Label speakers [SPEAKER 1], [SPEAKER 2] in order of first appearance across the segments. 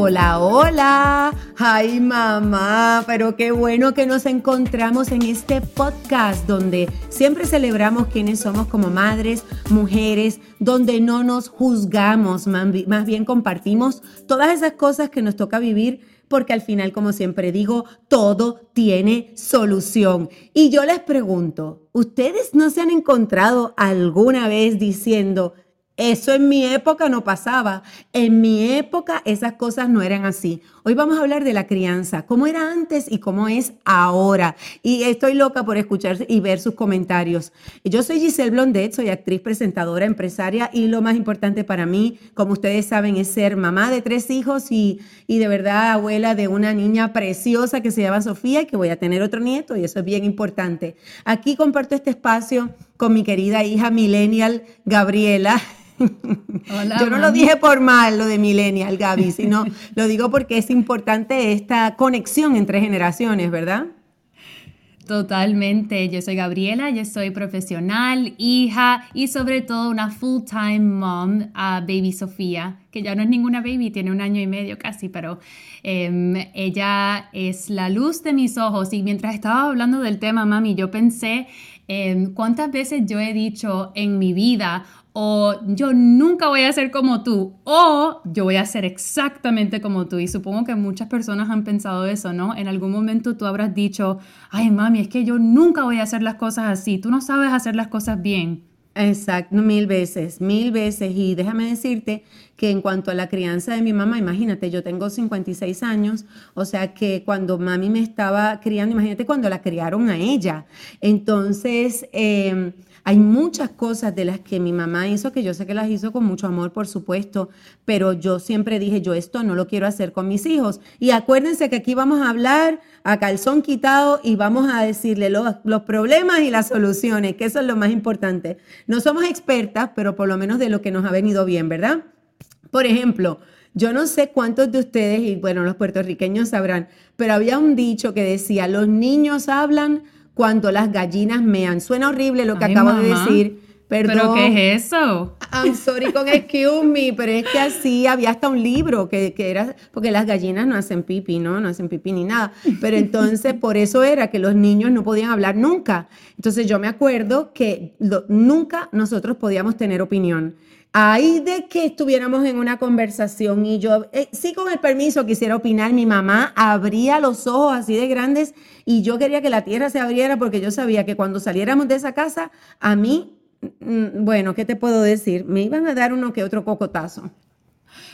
[SPEAKER 1] Hola, hola. Ay, mamá, pero qué bueno que nos encontramos en este podcast donde siempre celebramos quiénes somos como madres, mujeres, donde no nos juzgamos, más bien compartimos todas esas cosas que nos toca vivir porque al final, como siempre digo, todo tiene solución. Y yo les pregunto, ¿ustedes no se han encontrado alguna vez diciendo, eso en mi época no pasaba. En mi época esas cosas no eran así. Hoy vamos a hablar de la crianza, cómo era antes y cómo es ahora. Y estoy loca por escuchar y ver sus comentarios. Yo soy Giselle Blondet, soy actriz, presentadora, empresaria y lo más importante para mí, como ustedes saben, es ser mamá de tres hijos y, y de verdad abuela de una niña preciosa que se llama Sofía y que voy a tener otro nieto y eso es bien importante. Aquí comparto este espacio con mi querida hija millennial Gabriela. Yo no lo dije por mal, lo de millennial, Gaby, sino lo digo porque es importante esta conexión entre generaciones, ¿verdad?
[SPEAKER 2] Totalmente. Yo soy Gabriela, yo soy profesional, hija y sobre todo una full-time mom a Baby Sofía, que ya no es ninguna baby, tiene un año y medio casi, pero em, ella es la luz de mis ojos. Y mientras estaba hablando del tema, mami, yo pensé em, cuántas veces yo he dicho en mi vida, o yo nunca voy a ser como tú, o yo voy a ser exactamente como tú. Y supongo que muchas personas han pensado eso, ¿no? En algún momento tú habrás dicho, ay mami, es que yo nunca voy a hacer las cosas así, tú no sabes hacer las cosas bien.
[SPEAKER 1] Exacto, mil veces, mil veces. Y déjame decirte que en cuanto a la crianza de mi mamá, imagínate, yo tengo 56 años, o sea que cuando mami me estaba criando, imagínate cuando la criaron a ella. Entonces, eh, hay muchas cosas de las que mi mamá hizo que yo sé que las hizo con mucho amor, por supuesto, pero yo siempre dije, yo esto no lo quiero hacer con mis hijos. Y acuérdense que aquí vamos a hablar a calzón quitado y vamos a decirle los, los problemas y las soluciones, que eso es lo más importante. No somos expertas, pero por lo menos de lo que nos ha venido bien, ¿verdad? Por ejemplo, yo no sé cuántos de ustedes, y bueno, los puertorriqueños sabrán, pero había un dicho que decía, los niños hablan cuando las gallinas mean. Suena horrible lo que acabo de decir. Perdón.
[SPEAKER 2] ¿Pero qué es eso?
[SPEAKER 1] I'm sorry con excuse me, pero es que así había hasta un libro que, era, porque las gallinas no hacen pipi, ¿no? No hacen pipi ni nada. Pero entonces por eso era que los niños no podían hablar nunca. Entonces yo me acuerdo que nunca nosotros podíamos tener opinión. Ahí de que estuviéramos en una conversación y yo, eh, sí con el permiso quisiera opinar, mi mamá abría los ojos así de grandes y yo quería que la tierra se abriera porque yo sabía que cuando saliéramos de esa casa, a mí, mm, bueno, ¿qué te puedo decir? Me iban a dar uno que otro cocotazo.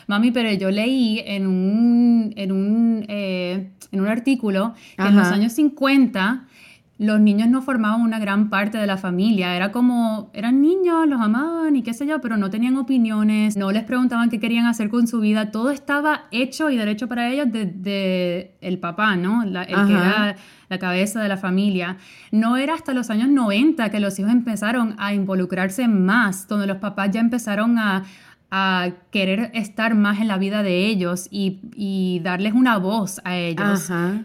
[SPEAKER 2] Mami, pero yo leí en un, en un, eh, en un artículo que en los años 50 los niños no formaban una gran parte de la familia. Era como, eran niños, los amaban y qué sé yo, pero no tenían opiniones, no les preguntaban qué querían hacer con su vida. Todo estaba hecho y derecho para ellos desde el papá, ¿no? el que era la cabeza de la familia. No era hasta los años 90 que los hijos empezaron a involucrarse más, donde los papás ya empezaron a, querer estar más en la vida de ellos y, y darles una voz a ellos. Ajá.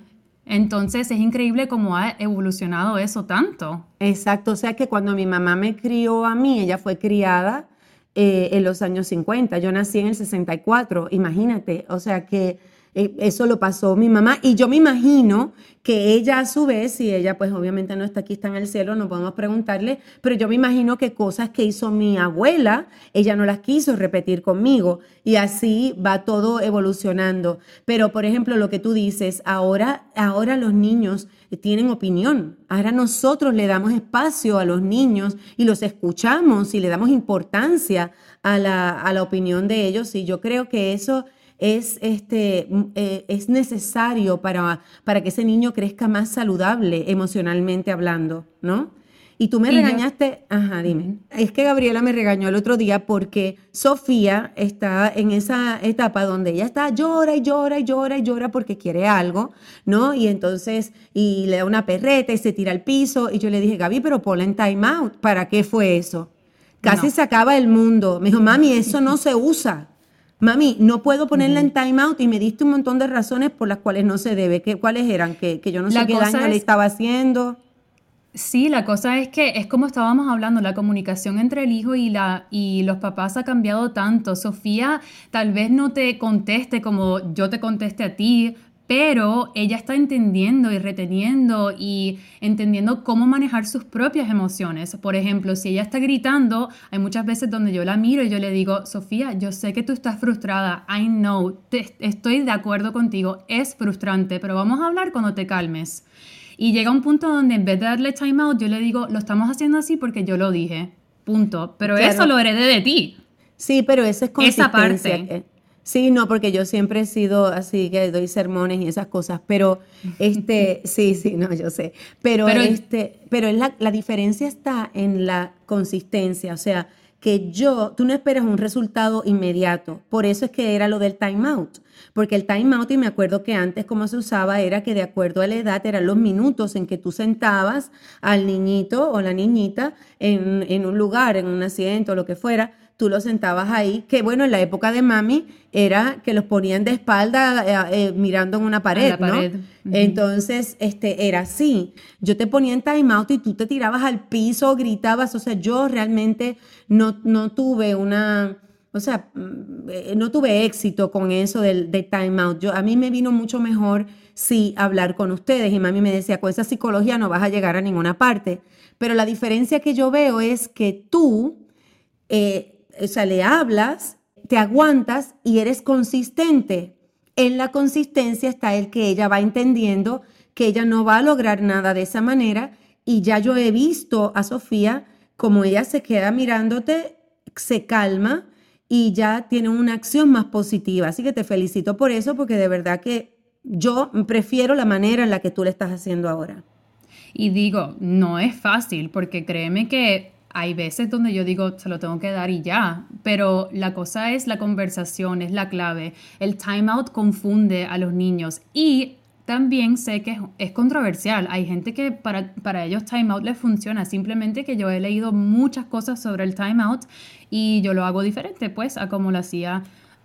[SPEAKER 2] Entonces es increíble cómo ha evolucionado eso tanto.
[SPEAKER 1] Exacto, o sea que cuando mi mamá me crió a mí, ella fue criada eh, en los años 50, yo nací en el 64, imagínate, o sea que eso lo pasó mi mamá y yo me imagino que ella a su vez, y ella pues obviamente no está aquí, está en el cielo, no podemos preguntarle, pero yo me imagino que cosas que hizo mi abuela, ella no las quiso repetir conmigo y así va todo evolucionando. Pero por ejemplo, lo que tú dices, ahora, ahora los niños tienen opinión, ahora nosotros le damos espacio a los niños y los escuchamos y le damos importancia a la, a la opinión de ellos y yo creo que eso es, este, eh, es necesario para, para que ese niño crezca más saludable emocionalmente hablando, ¿no? Y tú me regañaste, ajá, dime. Es que Gabriela me regañó el otro día porque Sofía está en esa etapa donde ella está llora y llora y llora y llora porque quiere algo, ¿no? Y entonces, y le da una perreta y se tira al piso. Y yo le dije, Gaby, pero ponla en time out. ¿Para qué fue eso? Casi se acaba el mundo. Me dijo, mami, eso no se usa. Mami, no puedo ponerla en time out y me diste un montón de razones por las cuales no se debe. ¿Qué, ¿Cuáles eran? Que, yo no sé qué daño le estaba haciendo.
[SPEAKER 2] Sí, la cosa es que es como estábamos hablando, la comunicación entre el hijo y, la, y los papás ha cambiado tanto. Sofía tal vez no te conteste como yo te conteste a ti, pero ella está entendiendo y reteniendo y entendiendo cómo manejar sus propias emociones. Por ejemplo, si ella está gritando, hay muchas veces donde yo la miro y yo le digo, Sofía, yo sé que tú estás frustrada, I know, estoy de acuerdo contigo, es frustrante, pero vamos a hablar cuando te calmes. Y llega un punto donde en vez de darle time out, yo le digo, lo estamos haciendo así porque yo lo dije. Punto. Pero eso lo heredé de ti.
[SPEAKER 1] Sí, pero eso es consistencia. Esa parte. Sí, no, porque yo siempre he sido así que doy sermones y esas cosas, pero este, sí, sí, no, yo sé. Pero, este, pero la, la diferencia está en la consistencia, o sea, que yo, tú no esperas un resultado inmediato. Por eso es que era lo del time out. Porque el time out, y me acuerdo que antes como se usaba, era que de acuerdo a la edad eran los minutos en que tú sentabas al niñito o la niñita en, en un lugar, en un asiento, o lo que fuera, tú los sentabas ahí, que bueno, en la época de mami era que los ponían de espalda eh, eh, mirando en una pared, ¿no? Entonces, este, era así. Yo te ponía en time out y tú te tirabas al piso, gritabas, o sea, yo realmente no, no tuve una, o sea, mm, eh, no tuve éxito con eso del, de time out. Yo, a mí me vino mucho mejor sí hablar con ustedes y mami me decía, con esa psicología no vas a llegar a ninguna parte. Pero la diferencia que yo veo es que tú, o sea, le hablas, te aguantas y eres consistente. En la consistencia está el que ella va entendiendo que ella no va a lograr nada de esa manera y ya yo he visto a Sofía como ella se queda mirándote, se calma y ya tiene una acción más positiva. Así que te felicito por eso porque de verdad que yo prefiero la manera en la que tú le estás haciendo ahora.
[SPEAKER 2] Y digo, no es fácil porque créeme que hay veces donde yo digo, se lo tengo que dar y ya, pero la cosa es la conversación, es la clave. El timeout confunde a los niños y también sé que es, controversial. Hay gente que para, para ellos timeout les funciona, simplemente que yo he leído muchas cosas sobre el timeout y yo lo hago diferente, pues, a como lo hacía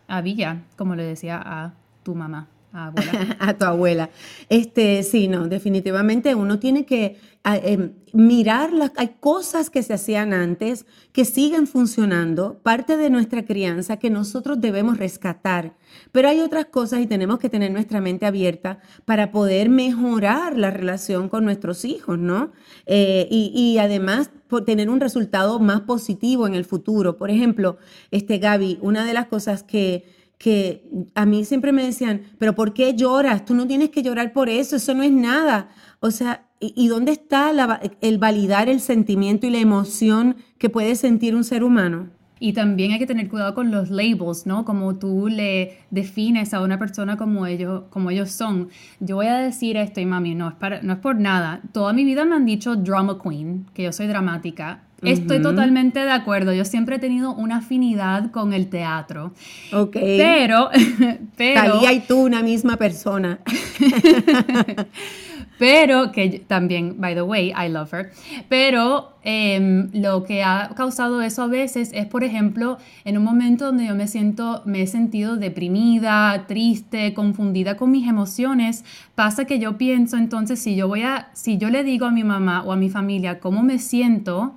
[SPEAKER 2] a Villa, como le decía a tu mamá.
[SPEAKER 1] a tu abuela. Este, sí, no, definitivamente uno tiene que em, mirar las hay cosas que se hacían antes que siguen funcionando, parte de nuestra crianza que nosotros debemos rescatar. Pero hay otras cosas y tenemos que tener nuestra mente abierta para poder mejorar la relación con nuestros hijos, ¿no? Eh, y, y, además tener un resultado más positivo en el futuro. Por ejemplo, este Gaby, una de las cosas que que a mí siempre me decían, pero ¿por qué lloras? Tú no tienes que llorar por eso, eso no es nada. O sea, ¿y, dónde está el validar el sentimiento y la emoción que puede sentir un ser humano?
[SPEAKER 2] Y también hay que tener cuidado con los labels, ¿no? Como tú le defines a una persona como ellos, como ellos son. Yo voy a decir esto, y mami, no es, para, no es por nada. Toda mi vida me han dicho drama queen, que yo soy dramática. Estoy totalmente de acuerdo. Yo siempre he tenido una afinidad con el teatro.
[SPEAKER 1] Ok.
[SPEAKER 2] Pero, pero.
[SPEAKER 1] Talía y tú, una misma persona.
[SPEAKER 2] pero que también, by the way, I love her. Pero em, lo que ha causado eso a veces es, por ejemplo, en un momento donde yo me siento, me he sentido deprimida, triste, confundida con mis emociones, pasa que yo pienso entonces si yo voy a, si yo le digo a mi mamá o a mi familia cómo me siento,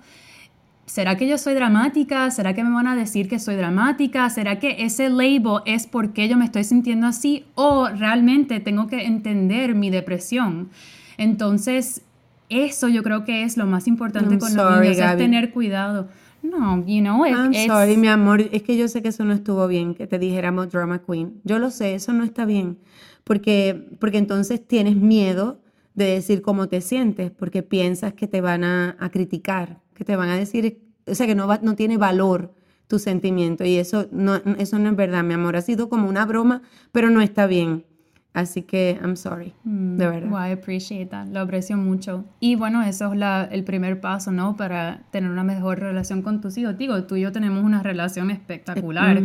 [SPEAKER 2] ¿Será que yo soy dramática? ¿Será que me van a decir que soy dramática? ¿Será que ese label es porque yo me estoy sintiendo así? ¿O realmente tengo que entender mi depresión? Entonces, eso yo creo que es lo más importante con los niños, es tener cuidado. No, you know,
[SPEAKER 1] I'm sorry, mi amor. Es que yo sé que eso no estuvo bien, que te dijéramos drama queen. Yo lo sé, eso no está bien. Porque, porque entonces tienes miedo de decir cómo te sientes, porque piensas que te van a, a criticar que te van a decir, o sea, que no, no tiene valor tu sentimiento y eso no, eso no es verdad, mi amor. Ha sido como una broma, pero no está bien. Así que, I'm sorry, de mm, verdad.
[SPEAKER 2] Well, I appreciate that, lo aprecio mucho. Y bueno, eso es la, el primer paso, ¿no? Para tener una mejor relación con tus hijos. Digo, tú y yo tenemos una relación espectacular.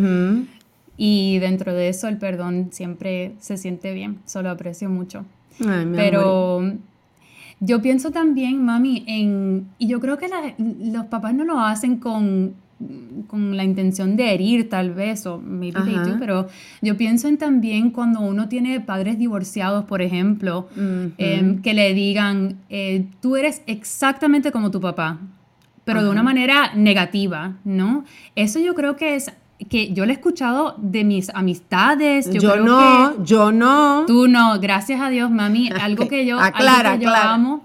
[SPEAKER 2] Y dentro de eso el perdón siempre se siente bien, solo aprecio mucho. Ay, mi Pero yo pienso también, mami, en, y yo creo que los papás no lo hacen con con la intención de herir tal vez, o maybe they do, pero yo pienso en también cuando uno tiene padres divorciados, por ejemplo, em, que le digan, eh, tú eres exactamente como tu papá, pero de una manera negativa, ¿no? Eso yo creo que es que yo lo he escuchado de mis amistades.
[SPEAKER 1] Yo, no, yo no.
[SPEAKER 2] Tú no, gracias a Dios, mami. Algo que yo, algo que yo amo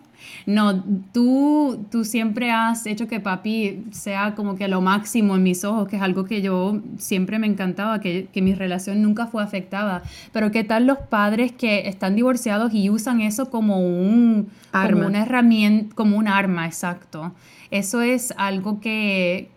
[SPEAKER 2] no, tú, tú siempre has hecho que papi sea como que lo máximo en mis ojos, que es algo que yo siempre me encantaba, que, mi relación nunca fue afectada. Pero ¿qué tal los padres que están divorciados y usan eso como un arma. como una herramienta, como un arma, exacto? Eso es algo que,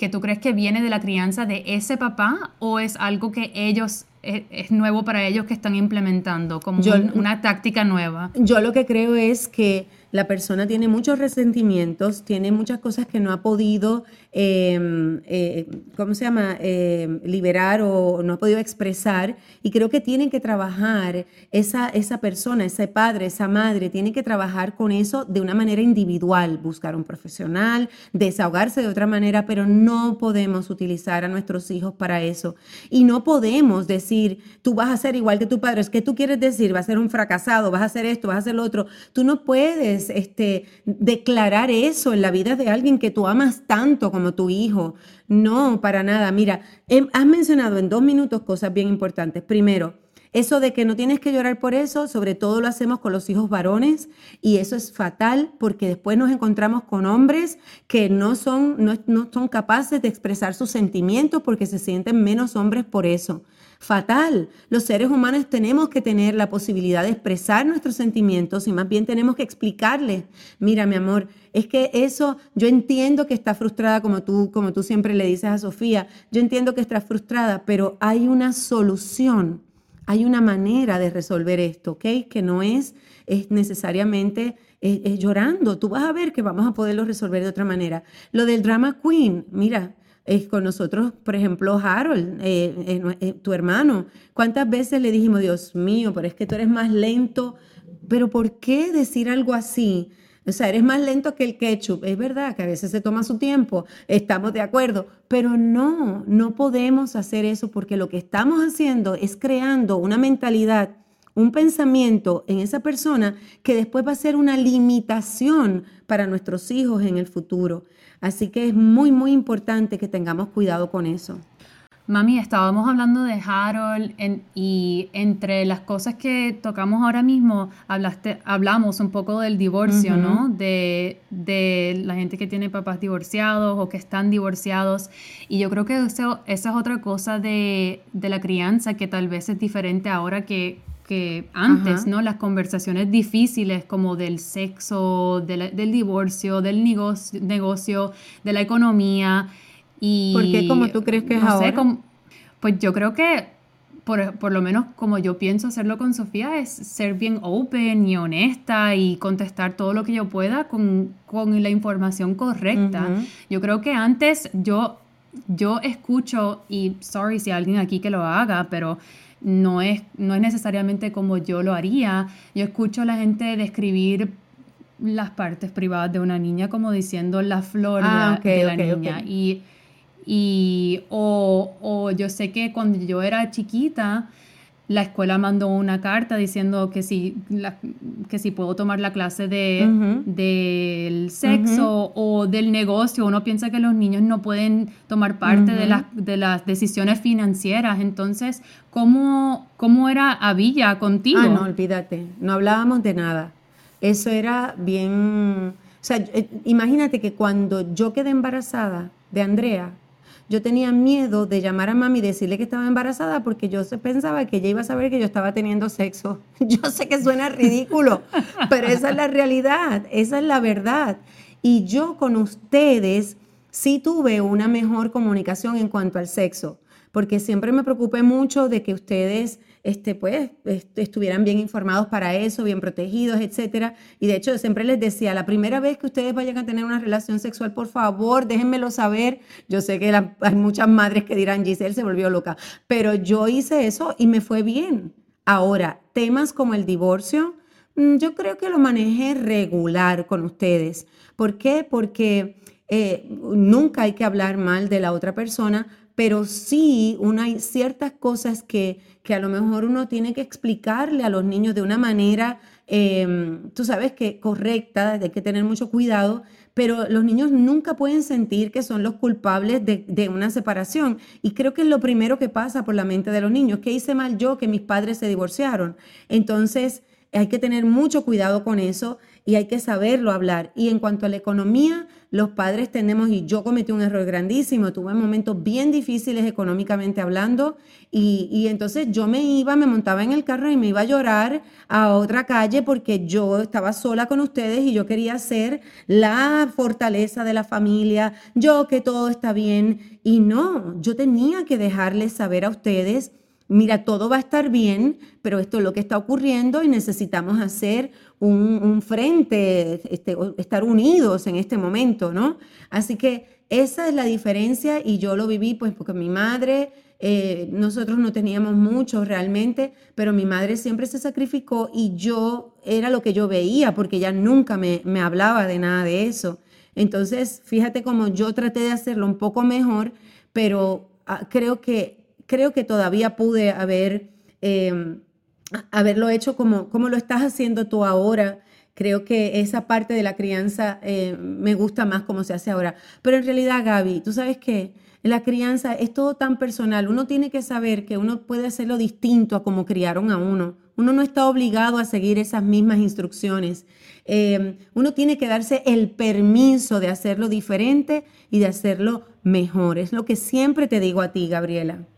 [SPEAKER 2] que tú crees que viene de la crianza de ese papá o es algo que ellos es, nuevo para ellos que están implementando como una táctica nueva?
[SPEAKER 1] Yo lo que creo es que la persona tiene muchos resentimientos, tiene muchas cosas que no ha podido, em, eh, ¿cómo se llama?, em, liberar o no ha podido expresar. Y creo que tienen que trabajar esa, esa persona, ese padre, esa madre, tiene que trabajar con eso de una manera individual, buscar un profesional, desahogarse de otra manera, pero no podemos utilizar a nuestros hijos para eso. Y no podemos decir, tú vas a ser igual que tu padre. Es que tú quieres decir, vas a ser un fracasado, vas a hacer esto, vas a hacer lo otro. Tú no puedes este, declarar eso en la vida de alguien que tú amas tanto como tu hijo. No, para nada. Mira, em, has mencionado en dos minutos cosas bien importantes. Primero, eso de que no tienes que llorar por eso, sobre todo lo hacemos con los hijos varones y eso es fatal porque después nos encontramos con hombres que no son, no, no son capaces de expresar sus sentimientos porque se sienten menos hombres por eso fatal. Los seres humanos tenemos que tener la posibilidad de expresar nuestros sentimientos y más bien tenemos que explicarles, mira mi amor, es que eso, yo entiendo que está frustrada como tú, como tú siempre le dices a Sofía, yo entiendo que está frustrada, pero hay una solución, hay una manera de resolver esto, ¿ok? Que no es, es necesariamente llorando. Tú vas a ver que vamos a poderlo resolver de otra manera. Lo del drama queen, mira, es con nosotros, por ejemplo, Harold, eh, eh, eh, tu hermano. ¿Cuántas veces le dijimos, Dios mío, pero es que tú eres más lento? Pero ¿por qué decir algo así? O sea, eres más lento que el ketchup. Es verdad que a veces se toma su tiempo, estamos de acuerdo, pero no, no podemos hacer eso porque lo que estamos haciendo es creando una mentalidad, un pensamiento en esa persona que después va a ser una limitación para nuestros hijos en el futuro. Así que es muy, muy importante que tengamos cuidado con eso.
[SPEAKER 2] Mami, estábamos hablando de Harold y entre las cosas que tocamos ahora mismo, hablaste, hablamos un poco del divorcio, ¿no? De, la gente que tiene papás divorciados o que están divorciados. Y yo creo que eso, esa es otra cosa de, de la crianza que tal vez es diferente ahora que, que antes, ¿no? Las conversaciones difíciles como del sexo, del divorcio, del negocio, negocio, de la economía. Y,
[SPEAKER 1] ¿Por qué como tú crees que es ahora?
[SPEAKER 2] pues yo creo que, por, por, lo menos como yo pienso hacerlo con Sofía, es ser bien open y honesta y contestar todo lo que yo pueda con, con la información correcta. Yo creo que antes yo, yo escucho, y sorry si alguien aquí que lo haga, pero no es, no es necesariamente como yo lo haría. Yo escucho a la gente describir las partes privadas de una niña como diciendo la flor de ah, la niña. Y, y o, o, yo sé que cuando yo era chiquita, la escuela mandó una carta diciendo que si, que si puedo tomar la clase de, del sexo o del negocio. Uno piensa que los niños no pueden tomar parte de, las, de las decisiones financieras. Entonces, ¿cómo, cómo era Avilla contigo?
[SPEAKER 1] Ah, no, olvídate. No hablábamos de nada. Eso era bien... O sea, eh, imagínate que cuando yo quedé embarazada de Andrea, yo tenía miedo de llamar a mami y decirle que estaba embarazada porque yo pensaba que ella iba a saber que yo estaba teniendo sexo. Yo sé que suena ridículo, pero esa es la realidad, esa es la verdad. Y yo con ustedes sí tuve una mejor comunicación en cuanto al sexo, porque siempre me preocupé mucho de que ustedes este, pues, estuvieran bien informados para eso, bien protegidos, etcétera. Y de hecho, siempre les decía, la primera vez que ustedes vayan a tener una relación sexual, por favor, déjenmelo saber. Yo sé que hay muchas madres que dirán, Giselle se volvió loca, pero yo hice eso y me fue bien. Ahora, temas como el divorcio, mm, yo creo que lo manejé regular con ustedes. ¿Por qué? Porque eh, nunca hay que hablar mal de la otra persona, pero sí hay ciertas cosas que, que a lo mejor uno tiene que explicarle a los niños de una manera, em, tú sabes que correcta, hay que tener mucho cuidado, pero los niños nunca pueden sentir que son los culpables de, de, una separación. Y creo que es lo primero que pasa por la mente de los niños. ¿Qué hice mal yo que mis padres se divorciaron? Entonces, hay que tener mucho cuidado con eso y hay que saberlo hablar. Y en cuanto a la economía, los padres tenemos, y yo cometí un error grandísimo, tuve momentos bien difíciles económicamente hablando, y, y, entonces yo me iba, me montaba en el carro y me iba a llorar a otra calle porque yo estaba sola con ustedes y yo quería ser la fortaleza de la familia, yo que todo está bien, y no, yo tenía que dejarles saber a ustedes mira, todo va a estar bien, pero esto es lo que está ocurriendo y necesitamos hacer un, frente, este, estar unidos en este momento, ¿no? Así que esa es la diferencia y yo lo viví pues porque mi madre, eh, nosotros no teníamos mucho realmente, pero mi madre siempre se sacrificó y yo era lo que yo veía porque ella nunca me, me hablaba de nada de eso. Entonces, fíjate cómo yo traté de hacerlo un poco mejor, pero ah, creo que creo que todavía pude haber, em, haberlo hecho como, como lo estás haciendo tú ahora. Creo que esa parte de la crianza eh, me gusta más como se hace ahora. Pero en realidad, Gaby, tú sabes que la crianza es todo tan personal. Uno tiene que saber que uno puede hacerlo distinto a como criaron a uno. Uno no está obligado a seguir esas mismas instrucciones. Em, uno tiene que darse el permiso de hacerlo diferente y de hacerlo mejor. Es lo que siempre te digo a ti, Gabriela.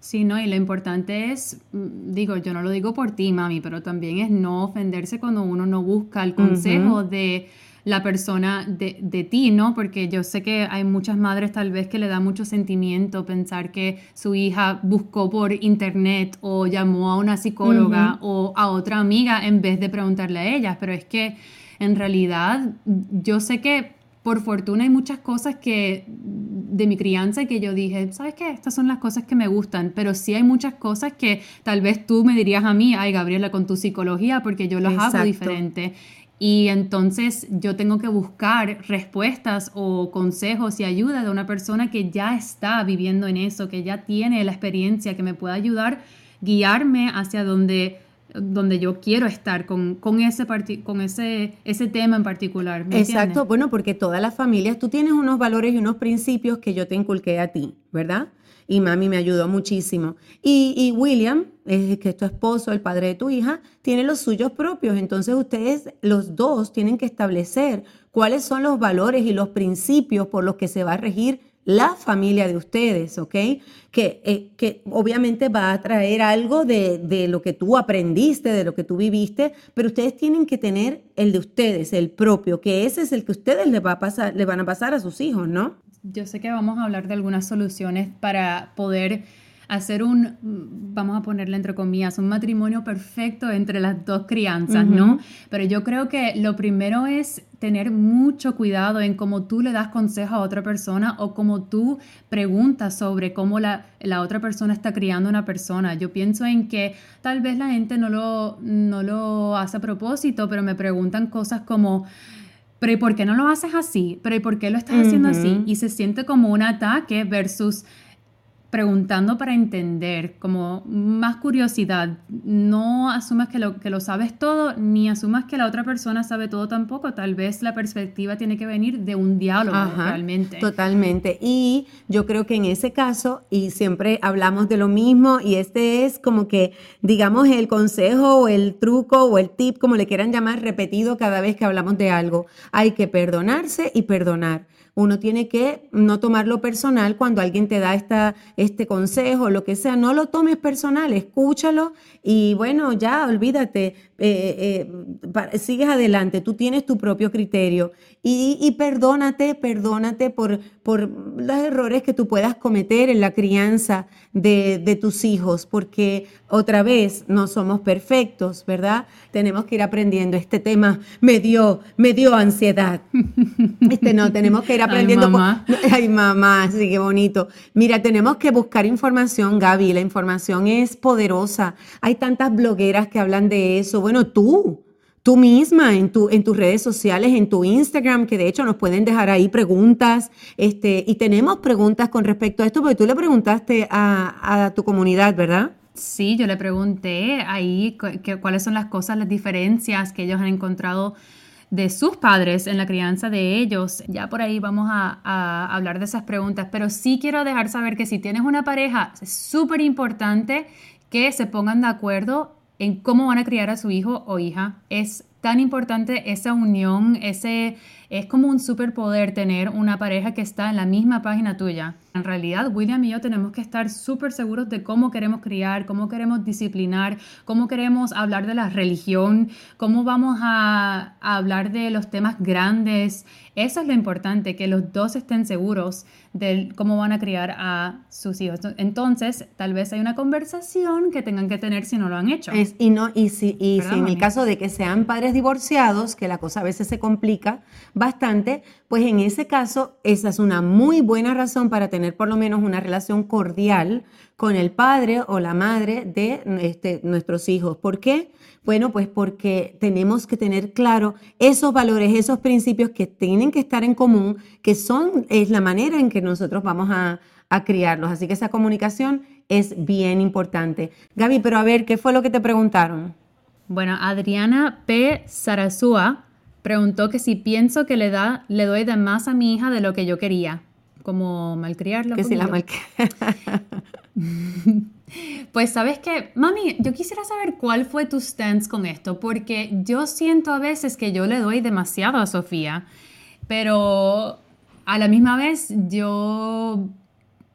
[SPEAKER 2] Sí, no, y lo importante es, mm, digo, yo no lo digo por ti, mami, pero también es no ofenderse cuando uno no busca el consejo de la persona de, de, ti, ¿no? Porque yo sé que hay muchas madres tal vez que le da mucho sentimiento pensar que su hija buscó por internet o llamó a una psicóloga o a otra amiga en vez de preguntarle a ellas, pero es que en realidad yo sé que por fortuna hay muchas cosas que de mi crianza que yo dije, ¿sabes qué? Estas son las cosas que me gustan, pero sí hay muchas cosas que tal vez tú me dirías a mí, ay Gabriela, con tu psicología, porque yo los hago diferente. Y entonces yo tengo que buscar respuestas o consejos y ayuda de una persona que ya está viviendo en eso, que ya tiene la experiencia, que me pueda ayudar, guiarme hacia donde donde yo quiero estar con, con, ese, con ese, ese tema en particular.
[SPEAKER 1] Exacto, bueno, porque todas las familias, tú tienes unos valores y unos principios que yo te inculqué a ti, ¿verdad? Y mami me ayudó muchísimo. Y, y William, es que es tu esposo, el padre de tu hija, tiene los suyos propios. Entonces ustedes, los dos, tienen que establecer cuáles son los valores y los principios por los que se va a regir la familia de ustedes, ¿ok? Que, eh, que obviamente va a traer algo de, de, lo que tú aprendiste, de lo que tú viviste, pero ustedes tienen que tener el de ustedes, el propio, que ese es el que ustedes le, va a pasar, le van a pasar a sus hijos, ¿no?
[SPEAKER 2] Yo sé que vamos a hablar de algunas soluciones para poder hacer un, vamos a ponerle entre comillas, un matrimonio perfecto entre las dos crianzas, ¿no? Pero yo creo que lo primero es tener mucho cuidado en cómo tú le das consejo a otra persona o cómo tú preguntas sobre cómo la, la otra persona está criando a una persona. Yo pienso en que tal vez la gente no lo, no lo hace a propósito, pero me preguntan cosas como pero ¿y por qué no lo haces así? ¿Pero ¿y por qué lo estás haciendo así? Y se siente como un ataque versus preguntando para entender, como más curiosidad. No asumas que lo, que lo sabes todo, ni asumas que la otra persona sabe todo tampoco. Tal vez la perspectiva tiene que venir de un diálogo realmente.
[SPEAKER 1] Totalmente. Y yo creo que en ese caso, y siempre hablamos de lo mismo, y este es como que, digamos, el consejo o el truco o el tip, como le quieran llamar, repetido cada vez que hablamos de algo. Hay que perdonarse y perdonar. Uno tiene que no tomarlo personal cuando alguien te da esta, este consejo, lo que sea. No lo tomes personal, escúchalo y bueno, ya olvídate, eh, eh, sigues adelante, tú tienes tu propio criterio y, perdónate, perdónate por, por los errores que tú puedas cometer en la crianza de, de tus hijos, porque otra vez no somos perfectos, ¿verdad? Tenemos que ir aprendiendo. Este tema me dio, me dio ansiedad. Este no, tenemos que ir aprendiendo. Ay, mamá. Ay, mamá, sí, qué bonito. Mira, tenemos que buscar información, Gaby. La información es poderosa. Hay tantas blogueras que hablan de eso. Bueno, tú, tú misma en, tu, en tus redes sociales, en tu Instagram, que de hecho nos pueden dejar ahí preguntas. Este, y tenemos preguntas con respecto a esto, porque tú le preguntaste a, a tu comunidad, ¿verdad?
[SPEAKER 2] Sí, yo le pregunté ahí cuáles son las cosas, las diferencias que ellos han encontrado de sus padres en la crianza de ellos. Ya por ahí vamos a, hablar de esas preguntas, pero sí quiero dejar saber que si tienes una pareja, es súper importante que se pongan de acuerdo en cómo van a criar a su hijo o hija. Es tan importante esa unión, ese es como un superpoder tener una pareja que está en la misma página tuya. En realidad, William y yo tenemos que estar súper seguros de cómo queremos criar, cómo queremos disciplinar, cómo queremos hablar de la religión, cómo vamos a, hablar de los temas grandes. Eso es lo importante, que los dos estén seguros de cómo van a criar a sus hijos. Entonces, tal vez hay una conversación que tengan que tener si no lo han hecho.
[SPEAKER 1] y no, y si, y si en el caso de que sean padres divorciados, que la cosa a veces se complica, bastante, pues en ese caso esa es una muy buena razón para tener por lo menos una relación cordial con el padre o la madre de este, nuestros hijos. ¿Por qué? Bueno, pues porque tenemos que tener claro esos valores, esos principios que tienen que estar en común, que son, es la manera en que nosotros vamos a, a criarlos. Así que esa comunicación es bien importante. Gaby, pero a ver, ¿qué fue lo que te preguntaron?
[SPEAKER 2] Bueno, Adriana P. Sarasúa Preguntó que si pienso que le, da, le doy de más a mi hija de lo que yo quería, como malcriarla.
[SPEAKER 1] Que si la
[SPEAKER 2] Pues sabes que, mami, yo quisiera saber cuál fue tu stance con esto, porque yo siento a veces que yo le doy demasiado a Sofía, pero a la misma vez yo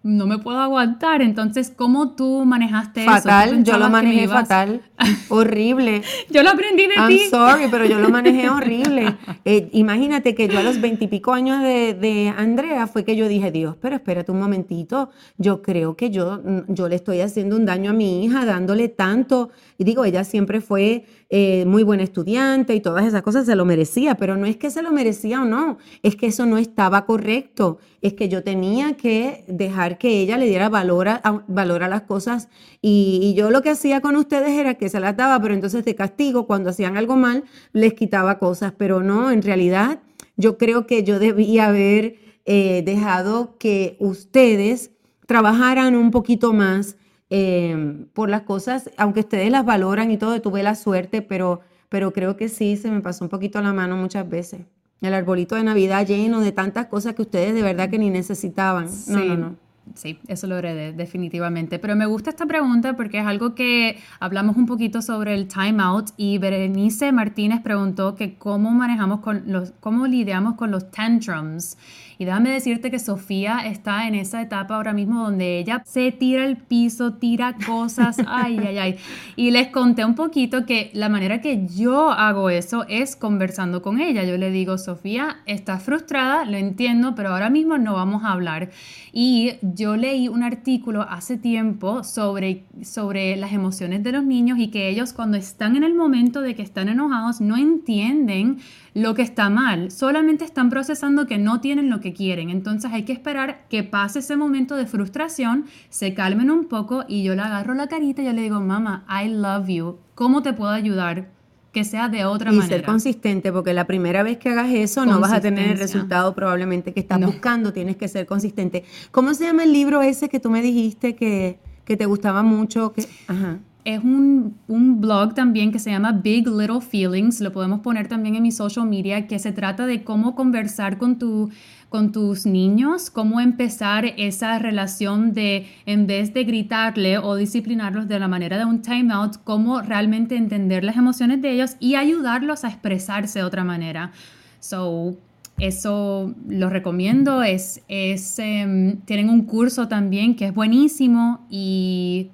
[SPEAKER 2] no me puedo aguantar. Entonces, ¿cómo tú manejaste
[SPEAKER 1] eso? Fatal, yo lo manejé fatal, horrible.
[SPEAKER 2] yo lo aprendí de
[SPEAKER 1] I'm
[SPEAKER 2] ti.
[SPEAKER 1] sorry, pero yo lo manejé horrible. Eh, imagínate que yo a los veintipico años de, de, Andrea fue que yo dije, Dios, pero espérate un momentito, yo creo que yo, yo le estoy haciendo un daño a mi hija dándole tanto. Y digo, ella siempre fue eh, muy buena estudiante y todas esas cosas se lo merecía, pero no es que se lo merecía o no, es que eso no estaba correcto, es que yo tenía que dejar que ella le diera valor a, valor a las cosas y, yo lo que hacía con ustedes era que se las daba, pero entonces de castigo, cuando hacían algo mal, les quitaba cosas, pero no, en realidad yo creo que yo debía haber eh, dejado que ustedes trabajaran un poquito más Em, por las cosas, aunque ustedes las valoran y todo, tuve la suerte, pero, pero creo que sí, se me pasó un poquito la mano muchas veces. El arbolito de Navidad lleno de tantas cosas que ustedes de verdad que ni necesitaban. No, no, no.
[SPEAKER 2] Sí, eso lo heredé, definitivamente. Pero me gusta esta pregunta porque es algo que hablamos un poquito sobre el timeout y Berenice Martínez preguntó que cómo manejamos con los, cómo lidiamos con los tantrums. Y déjame decirte que Sofía está en esa etapa ahora mismo donde ella se tira al piso, tira cosas, ay, ay, ay. Y les conté un poquito que la manera que yo hago eso es conversando con ella. Yo le digo, Sofía, estás frustrada, lo entiendo, pero ahora mismo no vamos a hablar. Y yo leí un artículo hace tiempo sobre, sobre las emociones de los niños y que ellos cuando están en el momento de que están enojados no entienden lo que está mal, solamente están procesando que no tienen lo que quieren. Entonces hay que esperar que pase ese momento de frustración, se calmen un poco y yo le agarro la carita y yo le digo, mamá, I love you, ¿cómo te puedo ayudar? Que sea de otra manera.
[SPEAKER 1] Y ser consistente, porque la primera vez que hagas eso no vas a tener el resultado probablemente que estás buscando, tienes que ser consistente. ¿Cómo se llama el libro ese que tú me dijiste que, que te gustaba mucho? Que,
[SPEAKER 2] ajá es un, un, blog también que se llama Big Little Feelings, lo podemos poner también en mi social media, que se trata de cómo conversar con, tu, con tus niños, cómo empezar esa relación de, en vez de gritarle o disciplinarlos de la manera de un timeout, cómo realmente entender las emociones de ellos y ayudarlos a expresarse de otra manera. So, eso lo recomiendo, es, es em, tienen un curso también que es buenísimo y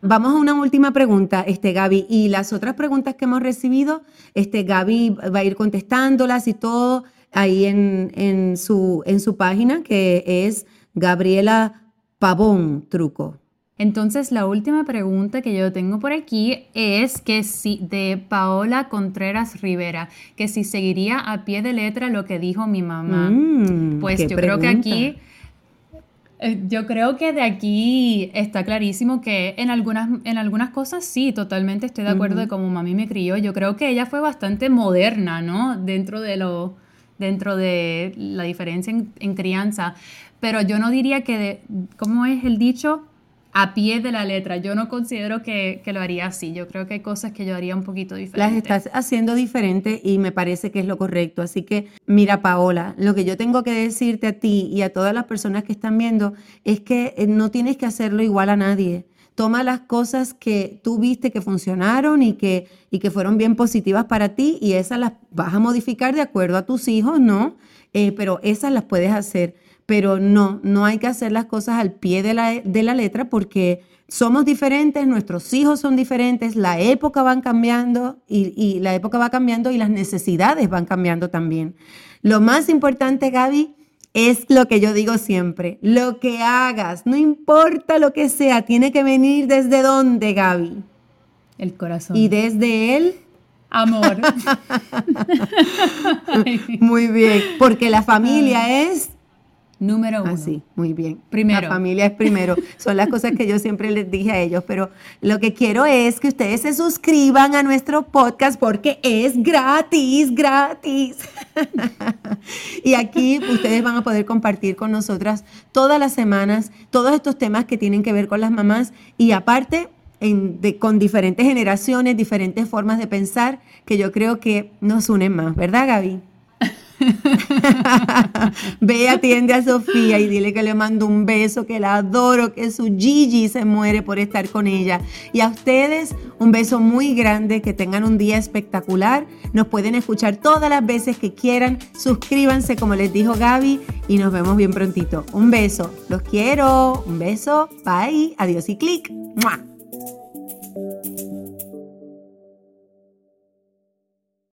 [SPEAKER 1] Vamos a una última pregunta, este, Gaby. Y las otras preguntas que hemos recibido, este, Gaby va a ir contestándolas y todo ahí en, en, su, en su página, que es Gabriela Pavón Truco.
[SPEAKER 2] Entonces, la última pregunta que yo tengo por aquí es que si de Paola Contreras Rivera, que si seguiría a pie de letra lo que dijo mi mamá. Mm, pues yo creo que aquí yo creo que de aquí está clarísimo que en algunas, en algunas cosas sí, totalmente estoy de acuerdo de cómo mami me crió. Yo creo que ella fue bastante moderna, ¿no? Dentro de lo, dentro de la diferencia en, crianza. Pero yo no diría que, de, ¿cómo es el dicho? A pie de la letra. Yo no considero que, lo haría así. Yo creo que hay cosas que yo haría un poquito diferente.
[SPEAKER 1] Las estás haciendo diferente y me parece que es lo correcto. Así que, mira, Paola, lo que yo tengo que decirte a ti y a todas las personas que están viendo es que eh, no tienes que hacerlo igual a nadie. Toma las cosas que tú viste que funcionaron y que, y que fueron bien positivas para ti y esas las vas a modificar de acuerdo a tus hijos, ¿no? Eh, pero esas las puedes hacer pero no, no hay que hacer las cosas al pie de la, de la letra porque somos diferentes, nuestros hijos son diferentes, la época van cambiando y, y, la época va cambiando y las necesidades van cambiando también. Lo más importante, Gaby, es lo que yo digo siempre, lo que hagas, no importa lo que sea, tiene que venir desde dónde, Gaby.
[SPEAKER 2] El corazón.
[SPEAKER 1] Y desde él.
[SPEAKER 2] Amor.
[SPEAKER 1] Muy bien, porque la familia es
[SPEAKER 2] Número uno.
[SPEAKER 1] Así, muy bien.
[SPEAKER 2] Primero.
[SPEAKER 1] La familia es primero. Son las cosas que yo siempre les dije a ellos, pero lo que quiero es que ustedes se suscriban a nuestro podcast porque es gratis, gratis. y aquí ustedes van a poder compartir con nosotras todas las semanas todos estos temas que tienen que ver con las mamás y aparte con diferentes generaciones, diferentes formas de pensar que yo creo que nos unen más, ¿verdad Gaby? Ve, atiende a Sofía y dile que le mando un beso, que la adoro, que su Gigi se muere por estar con ella. Y a ustedes, un beso muy grande, que tengan un día espectacular. Nos pueden escuchar todas las veces que quieran. Suscríbanse, como les dijo Gaby, y nos vemos bien prontito. Un beso, los quiero. Un beso, bye, adiós y clic.